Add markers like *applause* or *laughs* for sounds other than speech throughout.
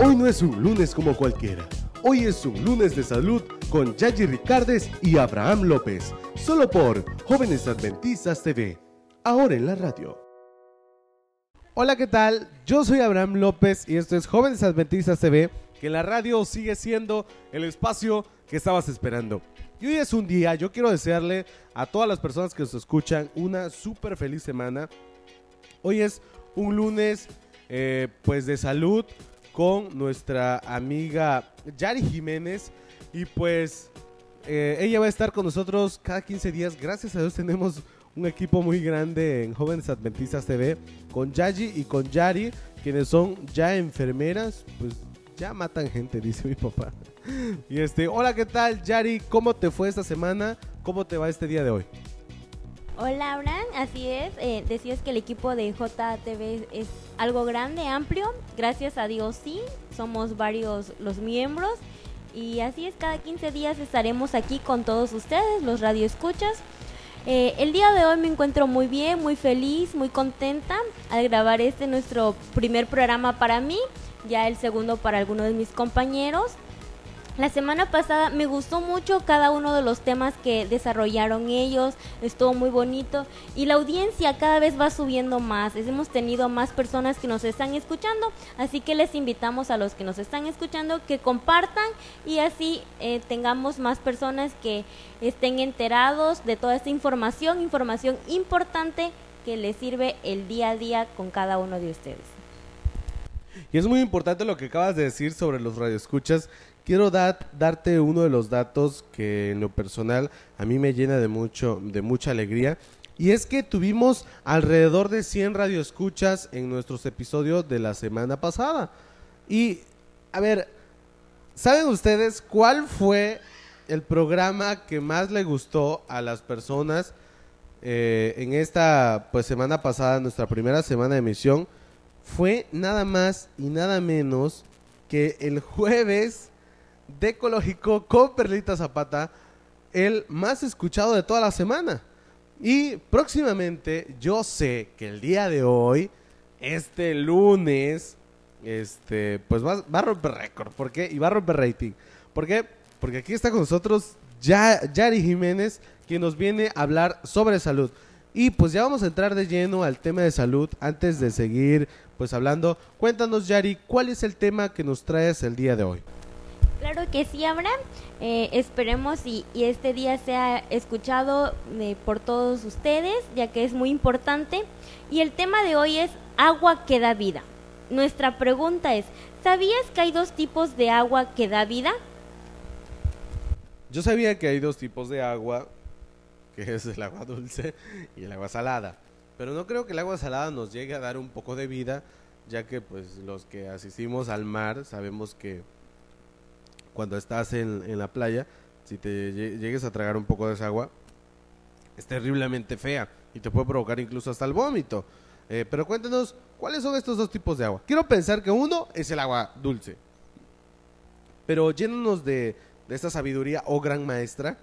Hoy no es un lunes como cualquiera. Hoy es un lunes de salud con Yaji Ricardes y Abraham López. Solo por Jóvenes Adventistas TV. Ahora en la radio. Hola, ¿qué tal? Yo soy Abraham López y esto es Jóvenes Adventistas TV, que la radio sigue siendo el espacio que estabas esperando. Y hoy es un día, yo quiero desearle a todas las personas que nos escuchan una súper feliz semana. Hoy es un lunes eh, pues de salud con nuestra amiga Yari Jiménez y pues eh, ella va a estar con nosotros cada 15 días. Gracias a Dios tenemos un equipo muy grande en Jóvenes Adventistas TV con Yaji y con Yari, quienes son ya enfermeras, pues ya matan gente, *laughs* dice mi papá. Y este, hola, ¿qué tal, Yari? ¿Cómo te fue esta semana? ¿Cómo te va este día de hoy? Hola, Abraham, así es. Eh, decías que el equipo de JTV es algo grande, amplio. Gracias a Dios, sí. Somos varios los miembros. Y así es, cada 15 días estaremos aquí con todos ustedes, los radioescuchas. Eh, el día de hoy me encuentro muy bien, muy feliz, muy contenta al grabar este nuestro primer programa para mí, ya el segundo para algunos de mis compañeros. La semana pasada me gustó mucho cada uno de los temas que desarrollaron ellos, estuvo muy bonito y la audiencia cada vez va subiendo más. Hemos tenido más personas que nos están escuchando, así que les invitamos a los que nos están escuchando que compartan y así eh, tengamos más personas que estén enterados de toda esta información, información importante que les sirve el día a día con cada uno de ustedes. Y es muy importante lo que acabas de decir sobre los radioescuchas quiero darte uno de los datos que en lo personal a mí me llena de mucho de mucha alegría y es que tuvimos alrededor de 100 radioescuchas en nuestros episodios de la semana pasada. Y a ver, ¿saben ustedes cuál fue el programa que más le gustó a las personas eh, en esta pues semana pasada, nuestra primera semana de emisión? Fue nada más y nada menos que el jueves de Ecológico con Perlita Zapata, el más escuchado de toda la semana. Y próximamente, yo sé que el día de hoy, este lunes, este, pues va, a romper récord. ¿Por? Y va a romper rating. ¿Por qué? Porque aquí está con nosotros Yari Jiménez, quien nos viene a hablar sobre salud. Y pues ya vamos a entrar de lleno al tema de salud antes de seguir pues hablando. Cuéntanos Yari, ¿cuál es el tema que nos traes el día de hoy? Claro que sí, Abraham. Eh, esperemos y, este día sea escuchado eh, por todos ustedes, ya que es muy importante. Y el tema de hoy es agua que da vida. Nuestra pregunta es, ¿sabías que hay dos tipos de agua que da vida? Yo sabía que hay dos tipos de agua, que es el agua dulce y el agua salada. Pero no creo que el agua salada nos llegue a dar un poco de vida, ya que pues los que asistimos al mar sabemos que cuando estás en, la playa, si te llegues a tragar un poco de esa agua, es terriblemente fea y te puede provocar incluso hasta el vómito. Eh, pero cuéntenos, ¿cuáles son estos dos tipos de agua? Quiero pensar que uno es el agua dulce. Pero llénanos de, de esta sabiduría, oh gran maestra,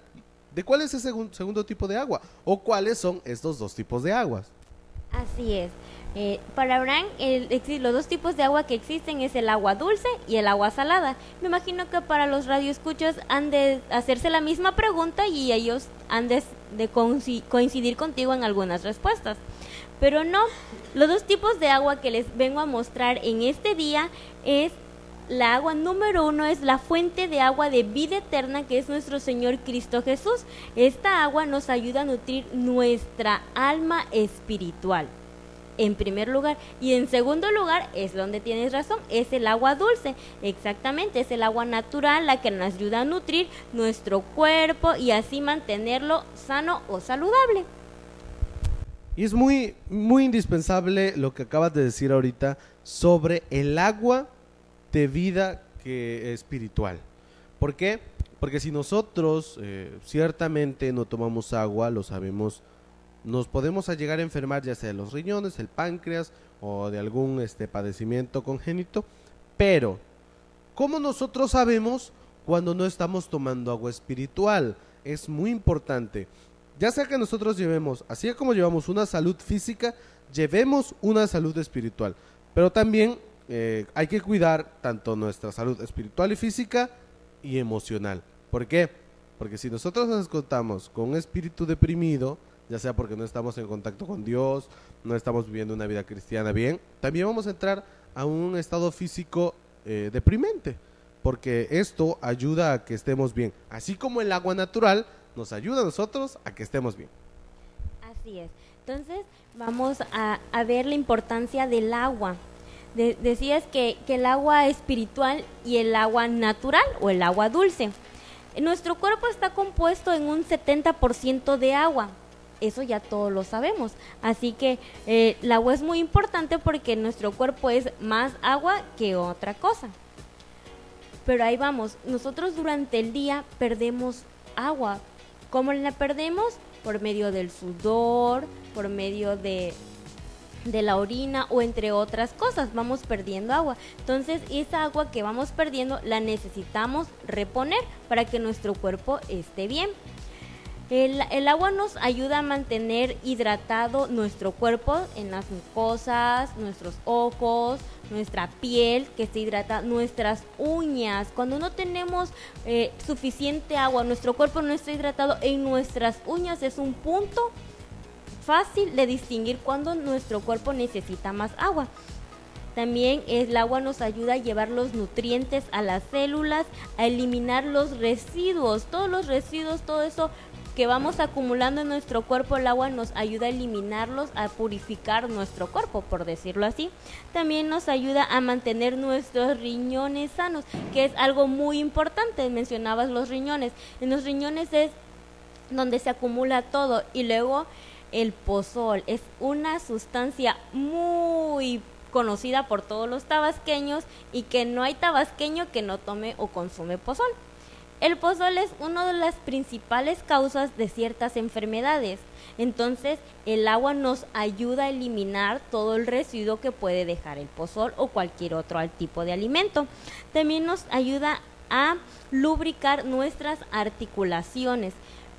de cuál es ese segundo tipo de agua o cuáles son estos dos tipos de aguas. Así es. Eh, para Abraham, los dos tipos de agua que existen es el agua dulce y el agua salada. Me imagino que para los radioescuchas han de hacerse la misma pregunta y ellos han de, coincidir contigo en algunas respuestas. Pero no, los dos tipos de agua que les vengo a mostrar en este día es la agua número uno es la fuente de agua de vida eterna que es nuestro Señor Cristo Jesús. Esta agua nos ayuda a nutrir nuestra alma espiritual en primer lugar. Y en segundo lugar, es donde tienes razón, es el agua dulce. Exactamente, es el agua natural la que nos ayuda a nutrir nuestro cuerpo y así mantenerlo sano o saludable. Y es muy, muy indispensable lo que acabas de decir ahorita sobre el agua de vida que espiritual. ¿Por qué? Porque si nosotros eh, ciertamente no tomamos agua, lo sabemos nos podemos llegar a enfermar ya sea de los riñones, el páncreas o de algún este, padecimiento congénito. Pero, ¿cómo nosotros sabemos cuando no estamos tomando agua espiritual? Es muy importante. Ya sea que nosotros llevemos, así como llevamos una salud física, llevemos una salud espiritual. Pero también eh, hay que cuidar tanto nuestra salud espiritual y física y emocional. ¿Por qué? Porque si nosotros nos contamos con un espíritu deprimido, ya sea porque no estamos en contacto con Dios, no estamos viviendo una vida cristiana bien, también vamos a entrar a un estado físico eh, deprimente, porque esto ayuda a que estemos bien, así como el agua natural nos ayuda a nosotros a que estemos bien. Así es. Entonces vamos a, ver la importancia del agua. decías que, que el agua espiritual y el agua natural o el agua dulce. Nuestro cuerpo está compuesto en un 70% de agua. Eso ya todos lo sabemos. Así que eh, el agua es muy importante porque nuestro cuerpo es más agua que otra cosa. Pero ahí vamos, nosotros durante el día perdemos agua. ¿Cómo la perdemos? Por medio del sudor, por medio de de la orina o entre otras cosas, vamos perdiendo agua. Entonces esa agua que vamos perdiendo la necesitamos reponer para que nuestro cuerpo esté bien. El, agua nos ayuda a mantener hidratado nuestro cuerpo en las mucosas, nuestros ojos, nuestra piel que se hidrata, nuestras uñas. Cuando no tenemos eh, suficiente agua, nuestro cuerpo no está hidratado, en nuestras uñas es un punto fácil de distinguir cuando nuestro cuerpo necesita más agua. También el agua nos ayuda a llevar los nutrientes a las células, a eliminar los residuos, todos los residuos, todo eso que vamos acumulando en nuestro cuerpo, el agua nos ayuda a eliminarlos, a purificar nuestro cuerpo, por decirlo así. También nos ayuda a mantener nuestros riñones sanos, que es algo muy importante. Mencionabas los riñones. En los riñones es donde se acumula todo y luego el pozol es una sustancia muy conocida por todos los tabasqueños y que no hay tabasqueño que no tome o consume pozol. El pozol es una de las principales causas de ciertas enfermedades. Entonces, el agua nos ayuda a eliminar todo el residuo que puede dejar el pozol o cualquier otro tipo de alimento. También nos ayuda a lubricar nuestras articulaciones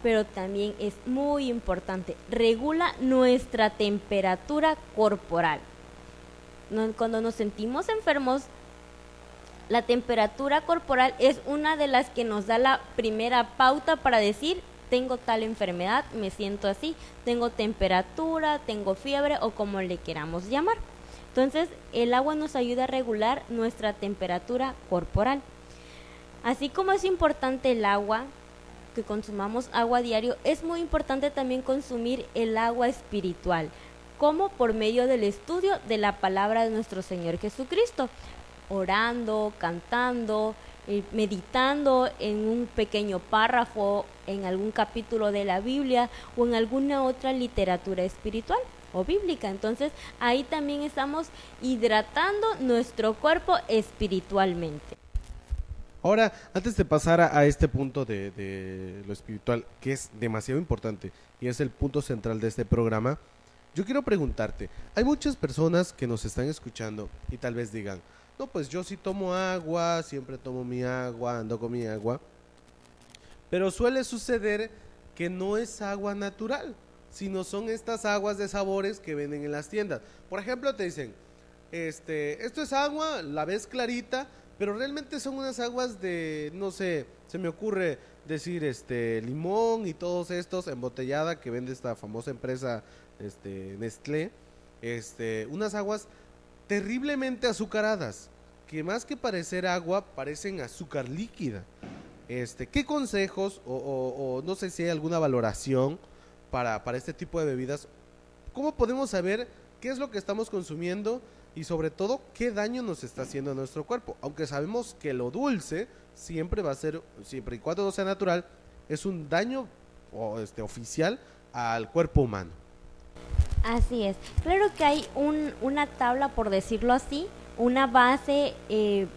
pero también es muy importante, regula nuestra temperatura corporal. Cuando nos sentimos enfermos, la temperatura corporal es una de las que nos da la primera pauta para decir tengo tal enfermedad, me siento así, tengo temperatura, tengo fiebre o como le queramos llamar. Entonces, el agua nos ayuda a regular nuestra temperatura corporal. Así como es importante el agua, que consumamos agua diario, es muy importante también consumir el agua espiritual, como por medio del estudio de la palabra de nuestro Señor Jesucristo, orando, cantando, eh, meditando en un pequeño párrafo, en algún capítulo de la Biblia o en alguna otra literatura espiritual o bíblica. Entonces ahí también estamos hidratando nuestro cuerpo espiritualmente. Ahora, antes de pasar a, este punto de, lo espiritual, que es demasiado importante y es el punto central de este programa, yo quiero preguntarte, hay muchas personas que nos están escuchando y tal vez digan, no, pues yo sí tomo agua, siempre tomo mi agua, ando con mi agua, pero suele suceder que no es agua natural, sino son estas aguas de sabores que venden en las tiendas. Por ejemplo, te dicen, este, esto es agua, la ves clarita, pero realmente son unas aguas de, no sé, se me ocurre decir este limón y todos estos embotellada que vende esta famosa empresa este Nestlé, este, unas aguas terriblemente azucaradas, que más que parecer agua parecen azúcar líquida. Este, ¿qué consejos o, no sé si hay alguna valoración para, para este tipo de bebidas? ¿Cómo podemos saber qué es lo que estamos consumiendo y sobre todo qué daño nos está haciendo a nuestro cuerpo. Aunque sabemos que lo dulce siempre va a ser, siempre y cuando no sea natural, es un daño o este, oficial al cuerpo humano. Así es. Claro que hay un, una tabla, por decirlo así, una base eh,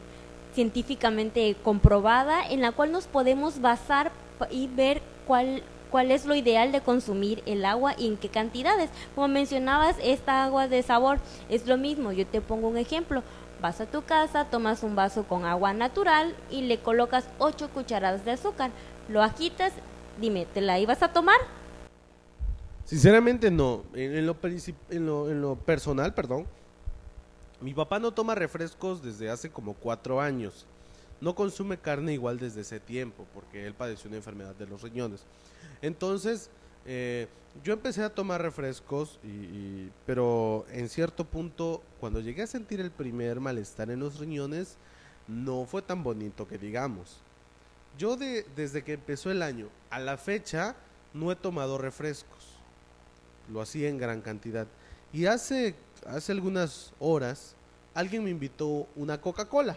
científicamente comprobada en la cual nos podemos basar y ver cuál cuál es lo ideal de consumir el agua y en qué cantidades. Como mencionabas, esta agua de sabor es lo mismo. Yo te pongo un ejemplo. Vas a tu casa, tomas un vaso con agua natural y le colocas 8 cucharadas de azúcar. Lo agitas, dime, ¿te la ibas a tomar? Sinceramente no. En, lo, en, lo, en lo personal, perdón, Mi papá no toma refrescos desde hace como cuatro años. No consume carne igual desde ese tiempo, porque él padeció una enfermedad de los riñones. Entonces, eh, yo empecé a tomar refrescos, pero en cierto punto, cuando llegué a sentir el primer malestar en los riñones, no fue tan bonito que digamos. Yo de, desde que empezó el año a la fecha no he tomado refrescos. Lo hacía en gran cantidad. Y hace, hace algunas horas alguien me invitó una Coca-Cola.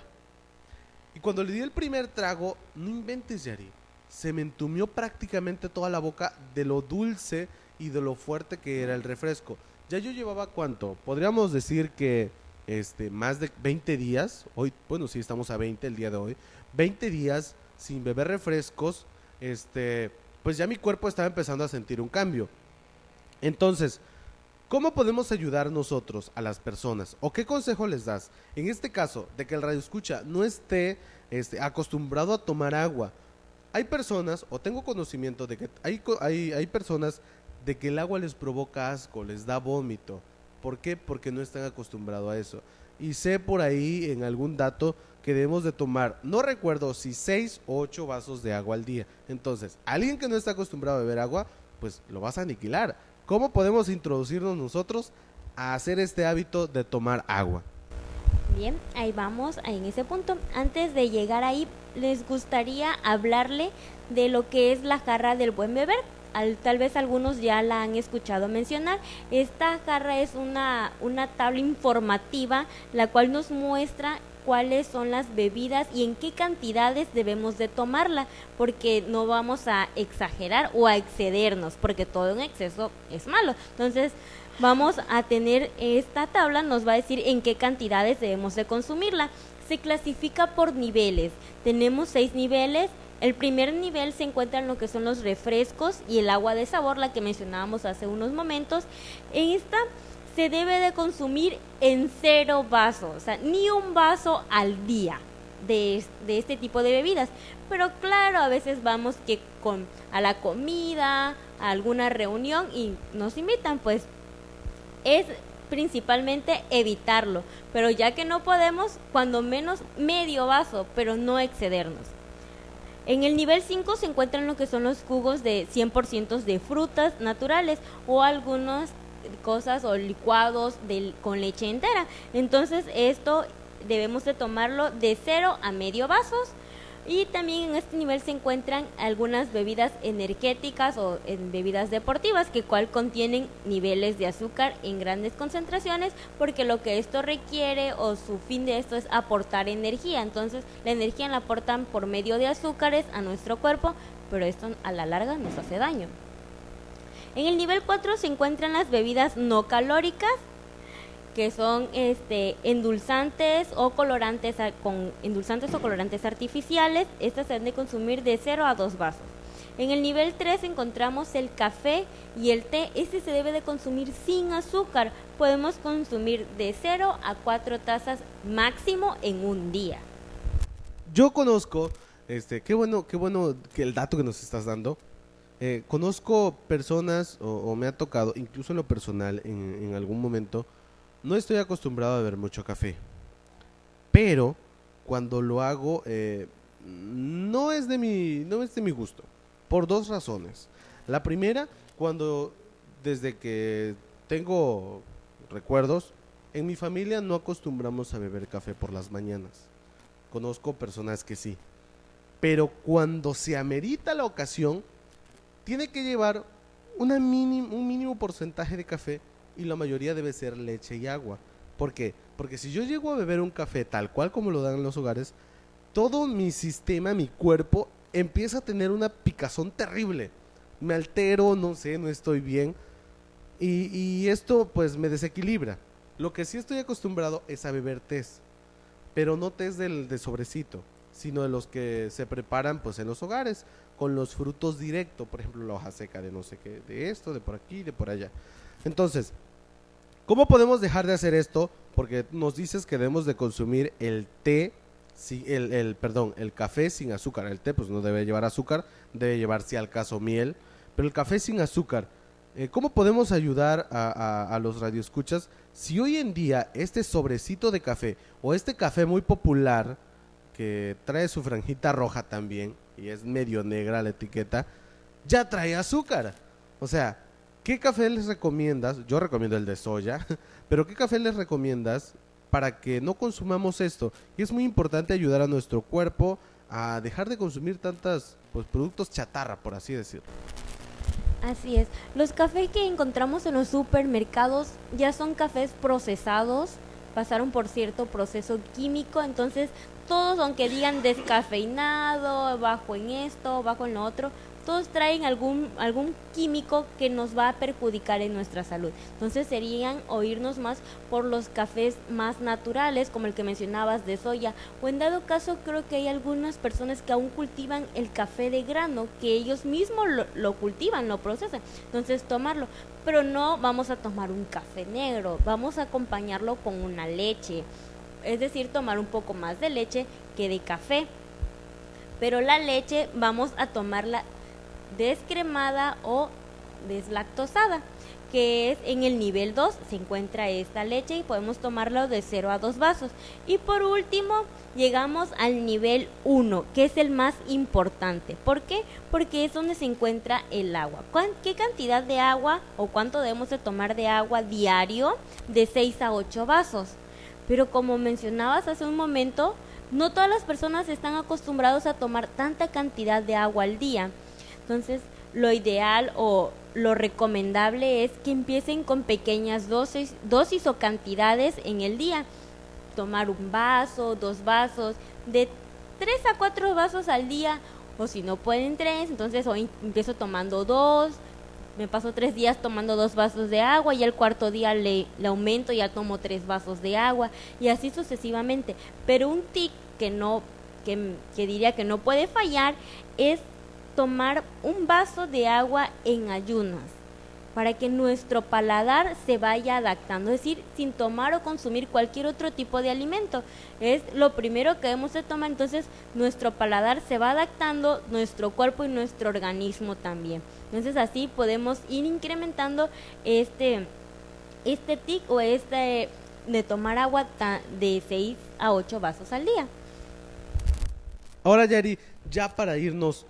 Y cuando le di el primer trago, no inventes, Yari. Se me entumió prácticamente toda la boca de lo dulce y de lo fuerte que era el refresco. Ya yo llevaba cuánto? Podríamos decir que este más de 20 días, hoy, bueno, sí estamos a 20 el día de hoy, 20 días sin beber refrescos, este, pues ya mi cuerpo estaba empezando a sentir un cambio. Entonces, ¿cómo podemos ayudar nosotros a las personas? ¿O qué consejo les das? En este caso, de que el radio escucha no esté este, acostumbrado a tomar agua. Hay personas, o tengo conocimiento de que hay, hay, hay personas de que el agua les provoca asco, les da vómito. ¿Por qué? Porque no están acostumbrados a eso. Y sé por ahí en algún dato que debemos de tomar, no recuerdo si 6 o 8 vasos de agua al día. Entonces, alguien que no está acostumbrado a beber agua, pues lo vas a aniquilar. ¿Cómo podemos introducirnos nosotros a hacer este hábito de tomar agua? Bien, ahí vamos en ese punto. Antes de llegar ahí, les gustaría hablarle de lo que es la jarra del buen beber tal vez algunos ya la han escuchado mencionar. Esta jarra es una, una tabla informativa la cual nos muestra cuáles son las bebidas y en qué cantidades debemos de tomarla, porque no vamos a exagerar o a excedernos, porque todo en exceso es malo. Entonces, vamos a tener esta tabla, nos va a decir en qué cantidades debemos de consumirla. Se clasifica por niveles. Tenemos seis niveles el primer nivel se encuentra en lo que son los refrescos y el agua de sabor, la que mencionábamos hace unos momentos. En esta se debe de consumir en cero vasos, o sea, ni un vaso al día de, este tipo de bebidas. Pero claro, a veces vamos que con a la comida, a alguna reunión y nos invitan, pues es principalmente evitarlo, pero ya que no podemos, cuando menos medio vaso, pero no excedernos. En el nivel 5 se encuentran lo que son los jugos de 100% de frutas naturales o algunas cosas o licuados con leche entera. Entonces esto debemos de tomarlo de 0 a medio vasos y también en este nivel se encuentran algunas bebidas energéticas o en bebidas deportivas que cual contienen niveles de azúcar en grandes concentraciones porque lo que esto requiere o su fin de esto es aportar energía. Entonces la energía la aportan por medio de azúcares a nuestro cuerpo, pero esto a la larga nos hace daño. En el nivel 4 se encuentran las bebidas no calóricas que son este endulzantes o colorantes con endulzantes o colorantes artificiales. Estas se deben de consumir de 0 a 2 vasos. En el nivel 3 encontramos el café y el té. Este se debe de consumir sin azúcar. Podemos consumir de 0 a 4 tazas máximo en un día. Yo conozco, este, qué bueno, qué bueno que el dato que nos estás dando. Eh, conozco personas, o, me ha tocado, incluso en lo personal, en algún momento, no estoy acostumbrado a beber mucho café. Pero cuando lo hago, eh, no, es de mi, no es de mi gusto. Por dos razones. La primera, cuando desde que tengo recuerdos, en mi familia no acostumbramos a beber café por las mañanas. Conozco personas que sí. Pero cuando se amerita la ocasión, tiene que llevar un mínimo porcentaje de café y la mayoría debe ser leche y agua. ¿Por qué? Porque si yo llego a beber un café tal cual como lo dan en los hogares, todo mi sistema, mi cuerpo, empieza a tener una picazón terrible. Me altero, no sé, no estoy bien. Y, esto pues me desequilibra. Lo que sí estoy acostumbrado es a beber test. Pero no test del de sobrecito, sino de los que se preparan pues en los hogares, los frutos directos, por ejemplo la hoja seca de no sé qué, de esto, de por aquí, de por allá. Entonces, ¿cómo podemos dejar de hacer esto? Porque nos dices que debemos de consumir el té, el, el, perdón, el café sin azúcar. El té pues no debe llevar azúcar, debe llevar si al caso miel, pero el café sin azúcar. eh, ¿cómo podemos ayudar a, a, a los radioescuchas si hoy en día este sobrecito de café o este café muy popular que trae su franjita roja también y es medio negra la etiqueta, ya trae azúcar? O sea, ¿qué café les recomiendas? Yo recomiendo el de soya, *laughs* pero ¿qué café les recomiendas para que no consumamos esto? Y es muy importante ayudar a nuestro cuerpo a dejar de consumir tantos pues, productos chatarra, por así decirlo. Así es. Los cafés que encontramos en los supermercados ya son cafés procesados, pasaron por cierto proceso químico, entonces todos, aunque digan descafeinado, bajo en esto, bajo en lo otro, todos traen algún, algún químico que nos va a perjudicar en nuestra salud. Entonces serían oírnos más por los cafés más naturales, como el que mencionabas de soya, o en dado caso creo que hay algunas personas que aún cultivan el café de grano, que ellos mismos lo, lo cultivan, lo procesan. Entonces tomarlo, pero no vamos a tomar un café negro, vamos a acompañarlo con una leche, es decir, tomar un poco más de leche que de café. Pero la leche vamos a tomarla descremada o deslactosada, que es en el nivel 2 se encuentra esta leche y podemos tomarla de 0 a 2 vasos. Y por último, llegamos al nivel 1, que es el más importante. ¿Por qué? Porque es donde se encuentra el agua. ¿Qué cantidad de agua o cuánto debemos de tomar de agua diario? De 6 a 8 vasos. Pero como mencionabas hace un momento, no todas las personas están acostumbrados a tomar tanta cantidad de agua al día. Entonces, lo ideal o lo recomendable es que empiecen con pequeñas dosis, dosis o cantidades en el día. Tomar un vaso, dos vasos, de tres a cuatro vasos al día, o si no pueden tres, entonces hoy empiezo tomando dos, me paso tres días tomando dos vasos de agua y el cuarto día le, le aumento y ya tomo tres vasos de agua y así sucesivamente. Pero un tic que no, que, que diría que no puede fallar es tomar un vaso de agua en ayunas para que nuestro paladar se vaya adaptando, es decir, sin tomar o consumir cualquier otro tipo de alimento. Es lo primero que debemos de tomar, entonces nuestro paladar se va adaptando, nuestro cuerpo y nuestro organismo también. Entonces así podemos ir incrementando este este tic o este de tomar agua de 6 a 8 vasos al día. Ahora, Yari, ya para irnos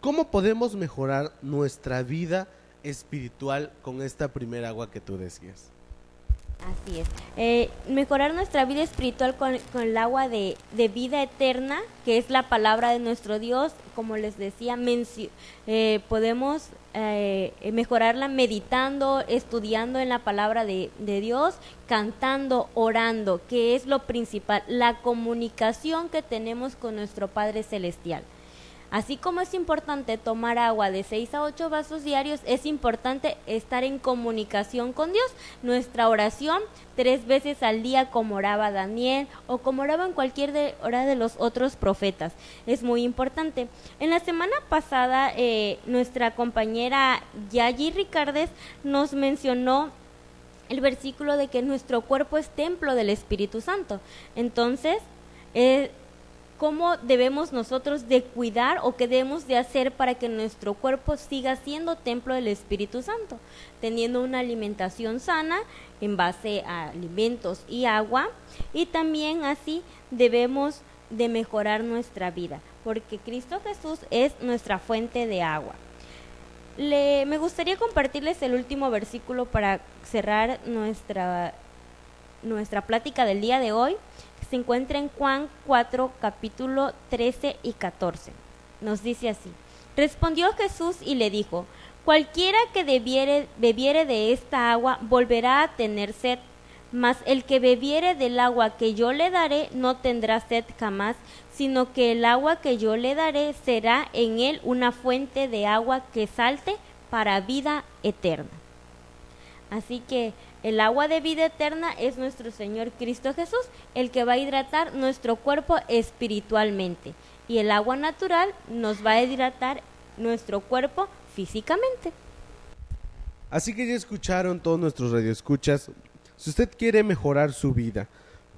¿Cómo podemos mejorar nuestra vida espiritual con esta primera agua que tú decías? Así es. Eh, mejorar nuestra vida espiritual con, con el agua de, de, vida eterna, que es la palabra de nuestro Dios. Como les decía, eh, podemos eh, mejorarla meditando, estudiando en la palabra de, de Dios, cantando, orando, que es lo principal, la comunicación que tenemos con nuestro Padre Celestial. Así como es importante tomar agua de 6 a 8 vasos diarios, es importante estar en comunicación con Dios. Nuestra oración tres veces al día como oraba Daniel o como oraban cualquier de, hora de los otros profetas. Es muy importante. En la semana pasada eh, nuestra compañera Yayi Ricardes nos mencionó el versículo de que nuestro cuerpo es templo del Espíritu Santo. Entonces, eh, cómo debemos nosotros de cuidar o qué debemos de hacer para que nuestro cuerpo siga siendo templo del Espíritu Santo, teniendo una alimentación sana en base a alimentos y agua y también así debemos de mejorar nuestra vida, porque Cristo Jesús es nuestra fuente de agua. Le, me gustaría compartirles el último versículo para cerrar nuestra, nuestra plática del día de hoy se encuentra en Juan 4, capítulo 13 y 14. Nos dice así. Respondió Jesús y le dijo, Cualquiera que bebiere de esta agua volverá a tener sed, mas el que bebiere del agua que yo le daré no tendrá sed jamás, sino que el agua que yo le daré será en él una fuente de agua que salte para vida eterna. Así que el agua de vida eterna es nuestro Señor Cristo Jesús, el que va a hidratar nuestro cuerpo espiritualmente. Y el agua natural nos va a hidratar nuestro cuerpo físicamente. Así que ya escucharon todos nuestros radioescuchas. Si usted quiere mejorar su vida,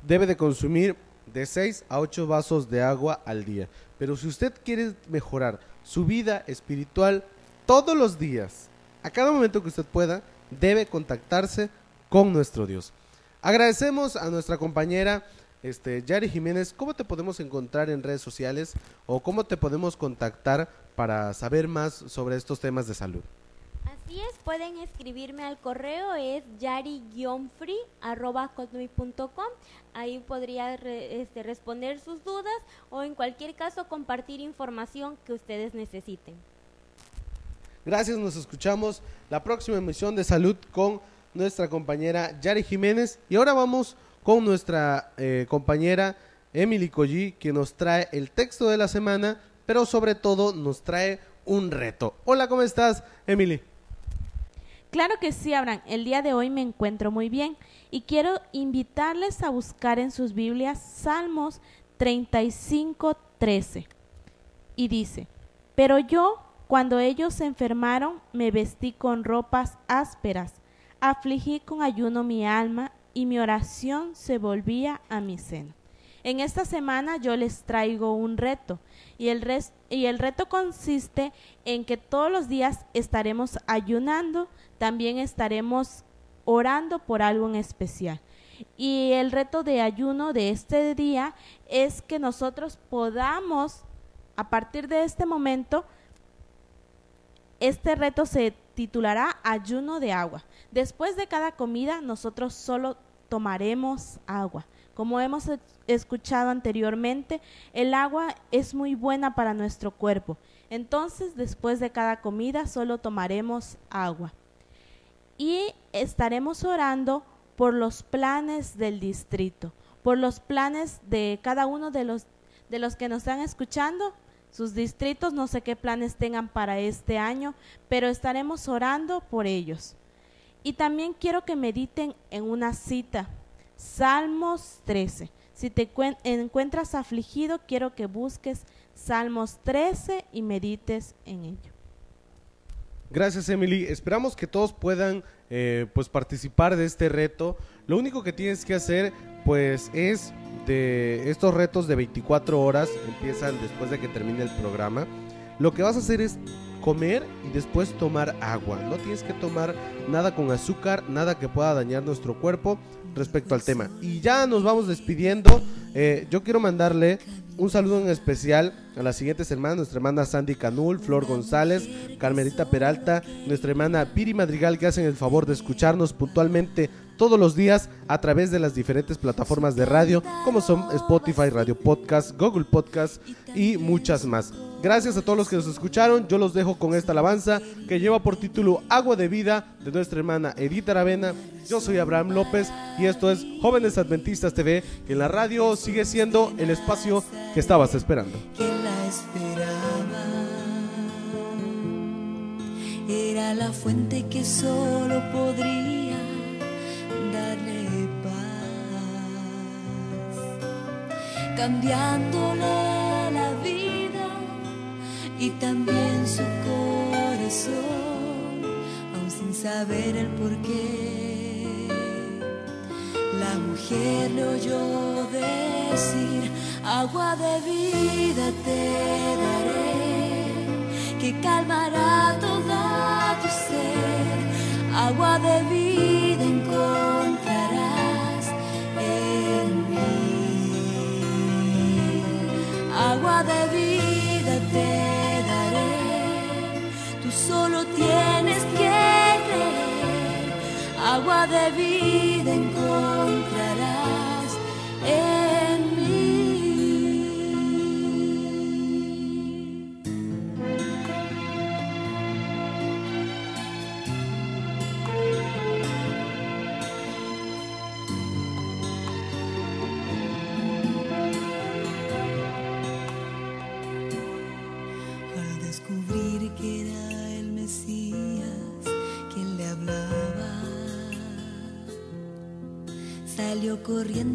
debe de consumir de 6 a 8 vasos de agua al día. Pero si usted quiere mejorar su vida espiritual todos los días, a cada momento que usted pueda, debe contactarse con nuestro Dios. Agradecemos a nuestra compañera este, Yari Jiménez. ¿Cómo te podemos encontrar en redes sociales o cómo te podemos contactar para saber más sobre estos temas de salud? Así es, pueden escribirme al correo, es yari-free.com. Ahí podría este, responder sus dudas o en cualquier caso compartir información que ustedes necesiten. Gracias, nos escuchamos la próxima emisión de salud con nuestra compañera Yari Jiménez. Y ahora vamos con nuestra eh, compañera Emily Collie, que nos trae el texto de la semana, pero sobre todo nos trae un reto. Hola, ¿cómo estás, Emily? Claro que sí, Abraham. El día de hoy me encuentro muy bien y quiero invitarles a buscar en sus Biblias Salmos 35, 13. Y dice, pero yo, cuando ellos se enfermaron, me vestí con ropas ásperas afligí con ayuno mi alma y mi oración se volvía a mi seno. En esta semana yo les traigo un reto y el, y el reto consiste en que todos los días estaremos ayunando, también estaremos orando por algo en especial. Y el reto de ayuno de este día es que nosotros podamos, a partir de este momento, este reto se titulará Ayuno de agua. Después de cada comida nosotros solo tomaremos agua. Como hemos escuchado anteriormente, el agua es muy buena para nuestro cuerpo. Entonces, después de cada comida solo tomaremos agua. Y estaremos orando por los planes del distrito, por los planes de cada uno de los, de los que nos están escuchando, sus distritos, no sé qué planes tengan para este año, pero estaremos orando por ellos. Y también quiero que mediten en una cita, Salmos 13. Si te encuentras afligido, quiero que busques Salmos 13 y medites en ello. Gracias Emily, esperamos que todos puedan eh, pues participar de este reto. Lo único que tienes que hacer pues es de estos retos de 24 horas empiezan después de que termine el programa. Lo que vas a hacer es comer y después tomar agua. No tienes que tomar nada con azúcar, nada que pueda dañar nuestro cuerpo respecto al tema. Y ya nos vamos despidiendo. Eh, yo quiero mandarle un saludo en especial a las siguientes hermanas, nuestra hermana Sandy Canul, Flor González, Carmelita Peralta, nuestra hermana Piri Madrigal que hacen el favor de escucharnos puntualmente todos los días a través de las diferentes plataformas de radio como son Spotify, Radio Podcast, Google Podcast y muchas más. Gracias a todos los que nos escucharon. Yo los dejo con esta alabanza que lleva por título Agua de Vida de nuestra hermana Edith Aravena. Yo soy Abraham López y esto es Jóvenes Adventistas TV, que en la radio sigue siendo el espacio que estabas esperando. Era la fuente que solo podría cambiándole la vida y también su corazón, aún sin saber el porqué. La mujer le oyó decir, agua de vida te daré, que calmará toda tu sed, agua de vida agua de vida te daré. Tú solo tienes que creer, agua de vida encontrarás.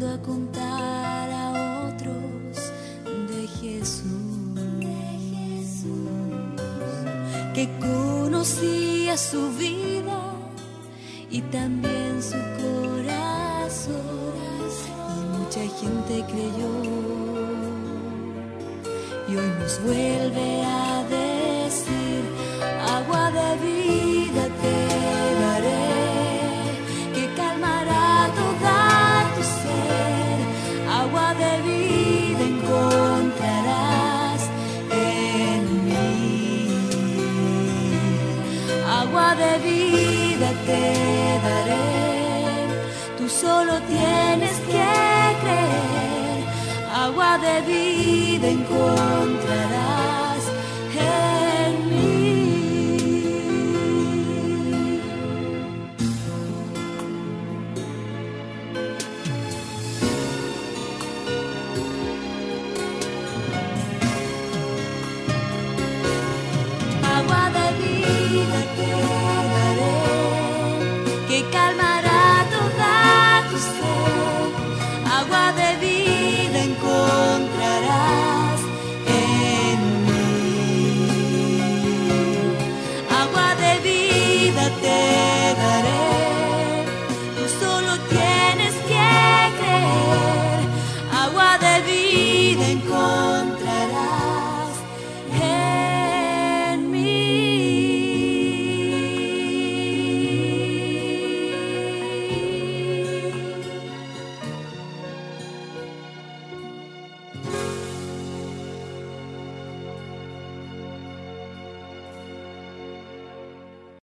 A contar a otros de Jesús, que conocía su vida y también su corazón. Y mucha gente creyó. Y hoy nos vuelve a decir que agua de vida encontrar.